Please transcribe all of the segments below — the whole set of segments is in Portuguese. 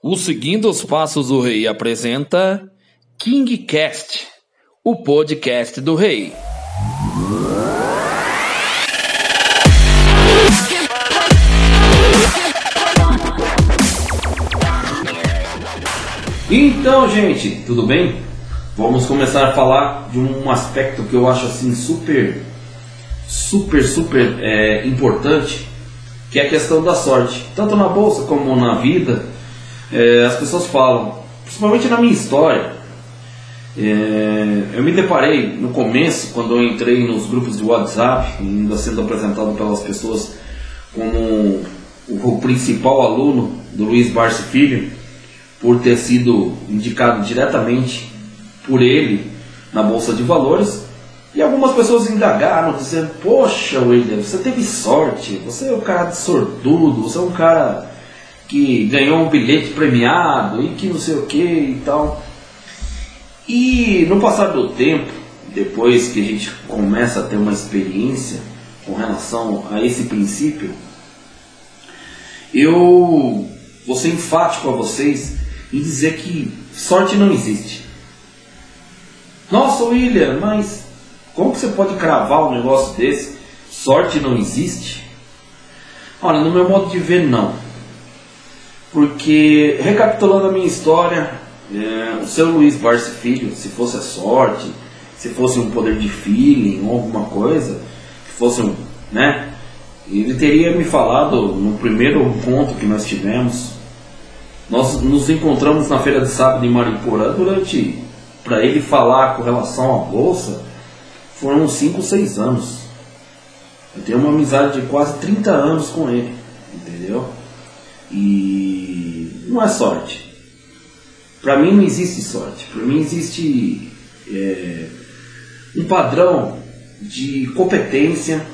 O Seguindo os Passos do Rei apresenta KingCast, o podcast do Rei. Então, gente, tudo bem? Vamos começar a falar de um aspecto que eu acho assim super, super, super é, importante, que é a questão da sorte. Tanto na bolsa como na vida, é, as pessoas falam, principalmente na minha história. É, eu me deparei no começo, quando eu entrei nos grupos de WhatsApp, ainda sendo apresentado pelas pessoas como o, principal aluno do Luiz Barsi Filho por ter sido indicado diretamente por ele na Bolsa de Valores. E algumas pessoas indagaram, dizendo: Poxa, William, você teve sorte, você é um cara de sortudo, você é um cara que ganhou um bilhete premiado e que não sei o que e tal. E no passar do tempo, depois que a gente começa a ter uma experiência com relação a esse princípio, eu vou ser enfático a vocês e dizer que sorte não existe. Nossa, William, mas como você pode cravar um negócio desse? Sorte não existe? Olha, no meu modo de ver, não. Porque, recapitulando a minha história, é, o seu Luiz Barsi Filho, se fosse a sorte, se fosse um poder de feeling ou alguma coisa, que fosse um, né? Ele teria me falado no primeiro encontro que nós tivemos, nós nos encontramos na feira de sábado em Mariporã durante, para ele falar com relação à bolsa, foram 5, 6 anos. Eu tenho uma amizade de quase 30 anos com ele, entendeu? E não é sorte. Para mim não existe sorte. Para mim existe é, um padrão de competência.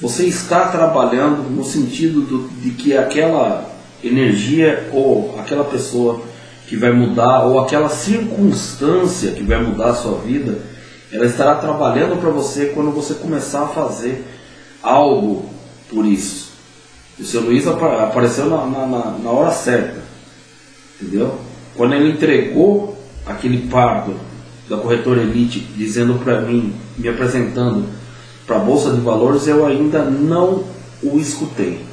Você está trabalhando no sentido do, de que aquela energia ou aquela pessoa que vai mudar ou aquela circunstância que vai mudar a sua vida, ela estará trabalhando para você quando você começar a fazer algo por isso. O seu Luiz apareceu na, na, na hora certa, entendeu? Quando ele entregou aquele pardo da corretora Elite dizendo para mim, me apresentando para a Bolsa de Valores, eu ainda não o escutei.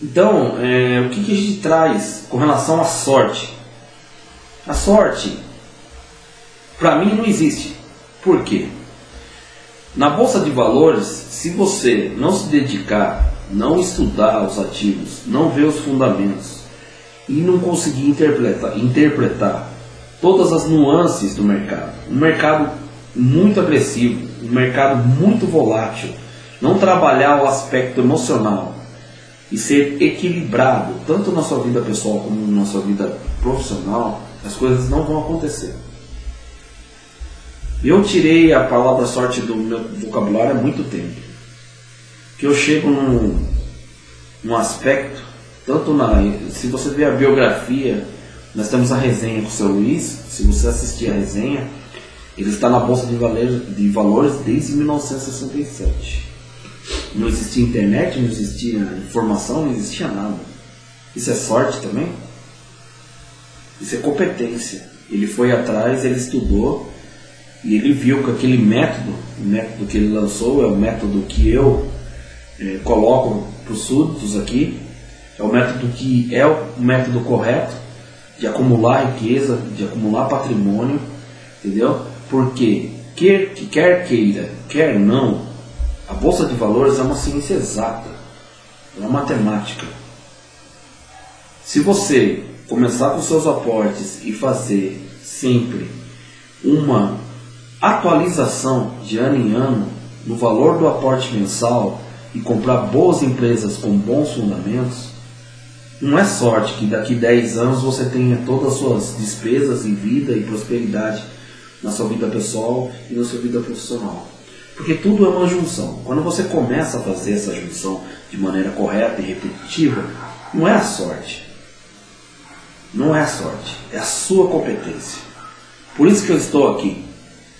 Então, é, o que, que a gente traz com relação à sorte? A sorte, para mim, não existe. Por quê? Na bolsa de valores, se você não se dedicar, não estudar os ativos, não ver os fundamentos e não conseguir interpretar, interpretar todas as nuances do mercado, um mercado muito agressivo, um mercado muito volátil, não trabalhar o aspecto emocional, e ser equilibrado, tanto na sua vida pessoal como na sua vida profissional, as coisas não vão acontecer. Eu tirei a palavra sorte do meu vocabulário há muito tempo. Que eu chego num, num aspecto, tanto na. Se você ver a biografia, nós temos a resenha com o seu Luiz, se você assistir a resenha, ele está na Bolsa de Valores, de Valores desde 1967. Não existia internet, não existia informação, não existia nada. Isso é sorte também? Isso é competência. Ele foi atrás, ele estudou e ele viu que aquele método, o método que ele lançou é o método que eu é, coloco para os súditos aqui, é o método que é o método correto de acumular riqueza, de acumular patrimônio, entendeu? Porque quer, quer queira, quer não, a bolsa de valores é uma ciência exata, é uma matemática. Se você começar com seus aportes e fazer sempre uma atualização de ano em ano no valor do aporte mensal e comprar boas empresas com bons fundamentos, não é sorte que daqui 10 anos você tenha todas as suas despesas em vida e prosperidade na sua vida pessoal e na sua vida profissional. Porque tudo é uma junção. Quando você começa a fazer essa junção de maneira correta e repetitiva, não é a sorte. Não é a sorte, é a sua competência. Por isso que eu estou aqui.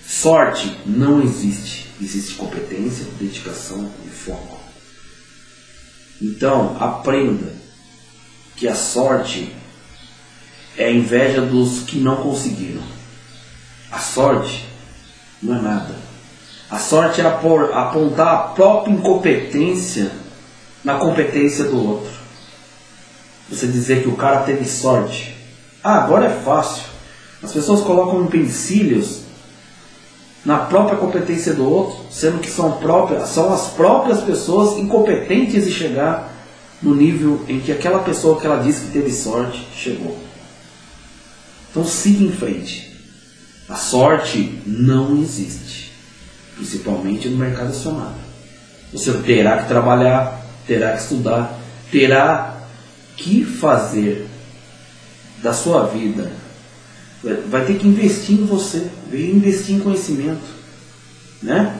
Sorte não existe. Existe competência, dedicação e foco. Então, aprenda que a sorte é a inveja dos que não conseguiram. A sorte não é nada. A sorte é apontar a própria incompetência na competência do outro. Você dizer que o cara teve sorte. Ah, agora é fácil. As pessoas colocam empecilhos na própria competência do outro, sendo que são, próprias, são as próprias pessoas incompetentes de chegar no nível em que aquela pessoa que ela disse que teve sorte chegou. Então siga em frente. A sorte não existe, principalmente no mercado acionário. Você terá que trabalhar, terá que estudar, terá que fazer da sua vida. Vai ter que investir em você, investir em conhecimento, né?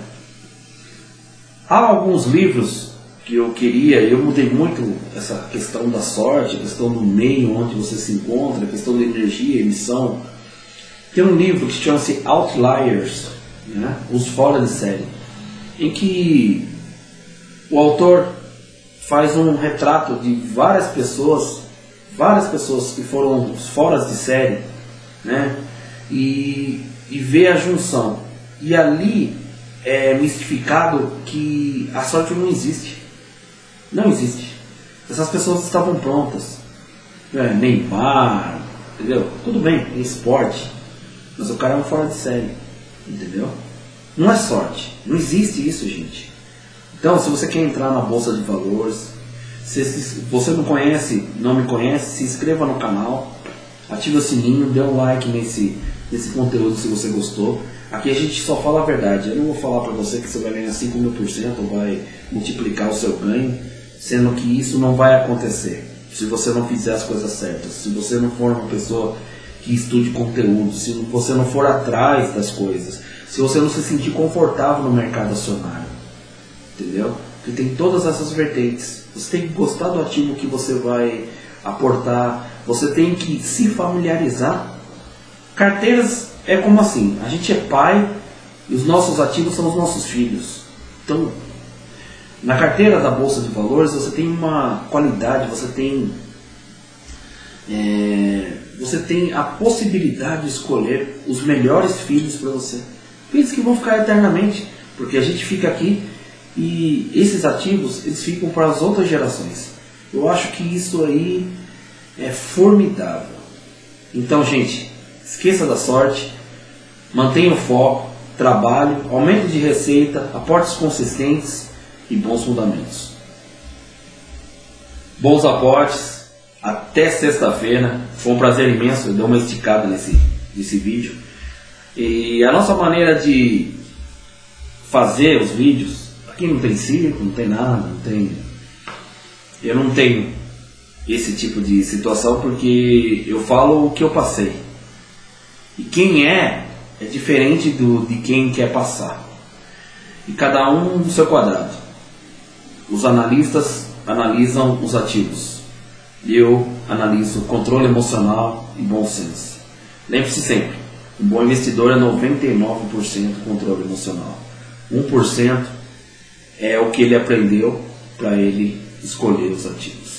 Há alguns livros que eu queria, eu mudei muito essa questão da sorte, questão do meio onde você se encontra, questão da energia, emissão. Tem um livro que chama-se Outliers, né? os fora de série, em que o autor faz um retrato de várias pessoas, várias pessoas que foram fora de série, né? e, e vê a junção. E ali é mistificado que a sorte não existe. Não existe. Essas pessoas estavam prontas. É, Neymar, entendeu? Tudo bem, é esporte. Mas o cara é um fora de série. Entendeu? Não é sorte. Não existe isso, gente. Então, se você quer entrar na bolsa de valores, se você não conhece, não me conhece, se inscreva no canal, ative o sininho, dê um like nesse, nesse conteúdo se você gostou. Aqui a gente só fala a verdade. Eu não vou falar para você que você vai ganhar 5 mil por cento ou vai multiplicar o seu ganho sendo que isso não vai acontecer se você não fizer as coisas certas, se você não for uma pessoa que estude conteúdo, se você não for atrás das coisas, se você não se sentir confortável no mercado acionário, entendeu? Porque tem todas essas vertentes. Você tem que gostar do ativo que você vai aportar, você tem que se familiarizar. Carteiras é como assim, a gente é pai e os nossos ativos são os nossos filhos. Então, na carteira da Bolsa de Valores você tem uma qualidade, você tem, é, você tem a possibilidade de escolher os melhores filhos para você. Filhos que vão ficar eternamente, porque a gente fica aqui e esses ativos eles ficam para as outras gerações. Eu acho que isso aí é formidável. Então, gente, esqueça da sorte, mantenha o foco, trabalhe, aumento de receita, aportes consistentes e bons fundamentos. Bons aportes, até sexta-feira. Foi um prazer imenso, eu dei uma esticada nesse, nesse vídeo. E a nossa maneira de fazer os vídeos, aqui não tem circo, não tem nada, não tem. Eu não tenho esse tipo de situação porque eu falo o que eu passei. E quem é é diferente do, de quem quer passar. E cada um no seu quadrado. Os analistas analisam os ativos. Eu analiso controle emocional e bom senso. Lembre-se sempre, um bom investidor é 99% controle emocional. 1% é o que ele aprendeu para ele escolher os ativos.